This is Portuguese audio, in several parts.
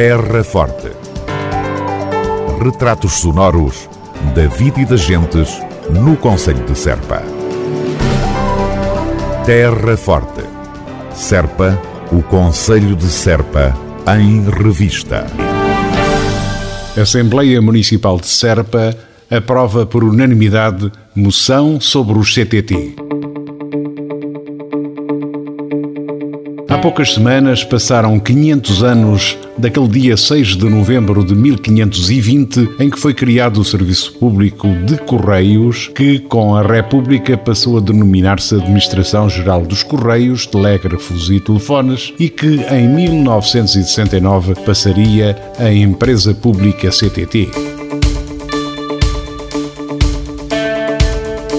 Terra Forte. Retratos sonoros da vida e das gentes no Conselho de Serpa. Terra Forte. Serpa, o Conselho de Serpa, em revista. Assembleia Municipal de Serpa aprova por unanimidade moção sobre os CTT. Há poucas semanas passaram 500 anos daquele dia 6 de novembro de 1520 em que foi criado o Serviço Público de Correios, que com a República passou a denominar-se Administração Geral dos Correios, Telégrafos e Telefones e que em 1969 passaria a Empresa Pública CTT.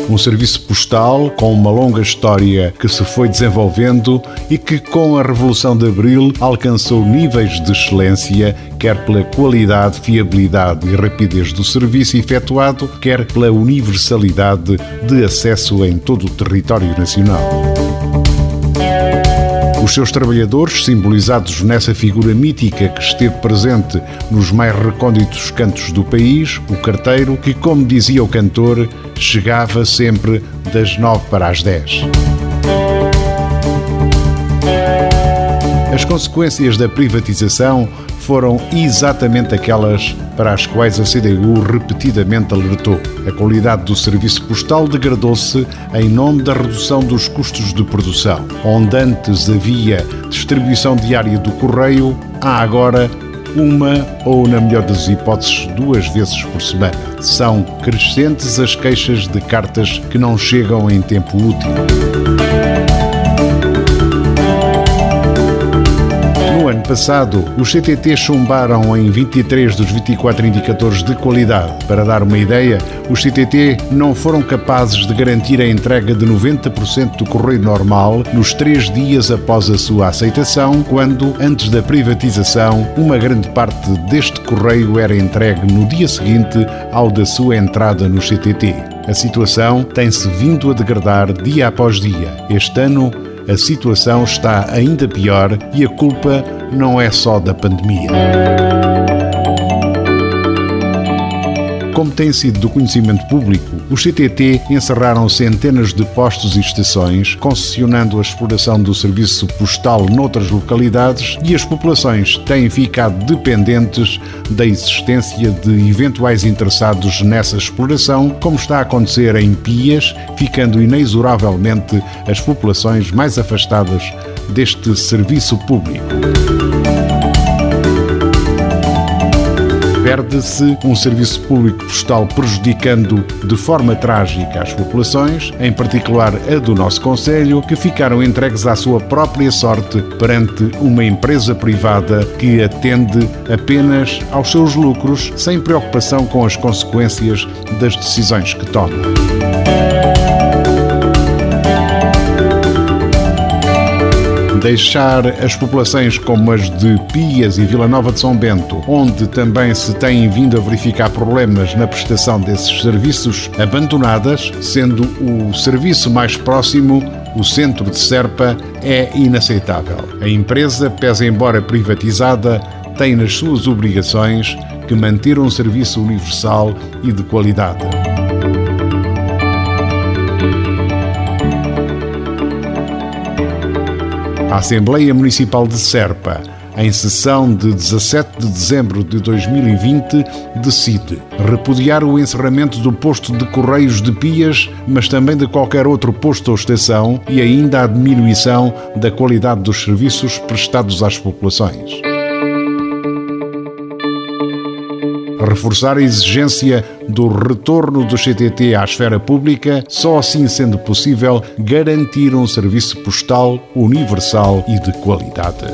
Um serviço postal com uma longa história que se foi desenvolvendo e que, com a Revolução de Abril, alcançou níveis de excelência, quer pela qualidade, fiabilidade e rapidez do serviço efetuado, quer pela universalidade de acesso em todo o território nacional. Os seus trabalhadores, simbolizados nessa figura mítica que esteve presente nos mais recônditos cantos do país, o carteiro, que, como dizia o cantor, chegava sempre das nove para as dez. As consequências da privatização foram exatamente aquelas para as quais a CDU repetidamente alertou. A qualidade do serviço postal degradou-se em nome da redução dos custos de produção. Onde antes havia distribuição diária do correio, há agora uma ou, na melhor das hipóteses, duas vezes por semana. São crescentes as queixas de cartas que não chegam em tempo útil. Passado, os CTT chumbaram em 23 dos 24 indicadores de qualidade. Para dar uma ideia, os CTT não foram capazes de garantir a entrega de 90% do correio normal nos três dias após a sua aceitação, quando, antes da privatização, uma grande parte deste correio era entregue no dia seguinte ao da sua entrada no CTT. A situação tem-se vindo a degradar dia após dia. Este ano, a situação está ainda pior e a culpa não é só da pandemia. Como tem sido do conhecimento público, os CTT encerraram centenas de postos e estações, concessionando a exploração do serviço postal noutras localidades e as populações têm ficado dependentes da existência de eventuais interessados nessa exploração, como está a acontecer em Pias, ficando inexoravelmente as populações mais afastadas deste serviço público. Perde-se um serviço público postal prejudicando de forma trágica as populações, em particular a do nosso Conselho, que ficaram entregues à sua própria sorte perante uma empresa privada que atende apenas aos seus lucros, sem preocupação com as consequências das decisões que toma. Deixar as populações como as de Pias e Vila Nova de São Bento, onde também se têm vindo a verificar problemas na prestação desses serviços, abandonadas, sendo o serviço mais próximo o centro de Serpa, é inaceitável. A empresa, pese embora privatizada, tem nas suas obrigações que manter um serviço universal e de qualidade. A Assembleia Municipal de Serpa, em sessão de 17 de dezembro de 2020, decide repudiar o encerramento do posto de Correios de Pias, mas também de qualquer outro posto ou estação e ainda a diminuição da qualidade dos serviços prestados às populações. Reforçar a exigência do retorno do CTT à esfera pública, só assim sendo possível garantir um serviço postal universal e de qualidade.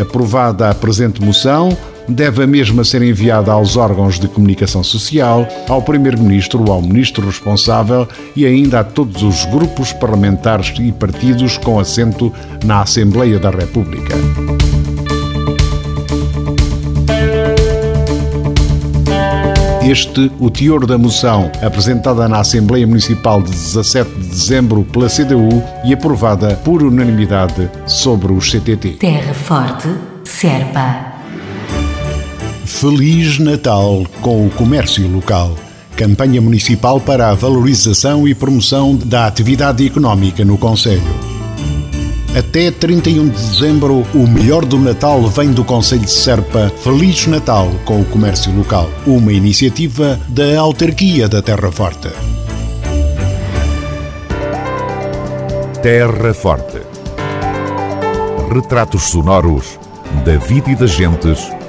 Aprovada a presente moção, deve a mesma ser enviada aos órgãos de comunicação social, ao Primeiro-Ministro, ao Ministro responsável e ainda a todos os grupos parlamentares e partidos com assento na Assembleia da República. Este, o teor da moção apresentada na Assembleia Municipal de 17 de dezembro pela CDU e aprovada por unanimidade sobre os CTT. Terra Forte, Serpa. Feliz Natal com o comércio local. Campanha Municipal para a valorização e promoção da atividade económica no Conselho. Até 31 de dezembro, o melhor do Natal vem do Conselho de Serpa. Feliz Natal com o comércio local. Uma iniciativa da Autarquia da Terra Forte. Terra Forte. Retratos sonoros da vida e das gentes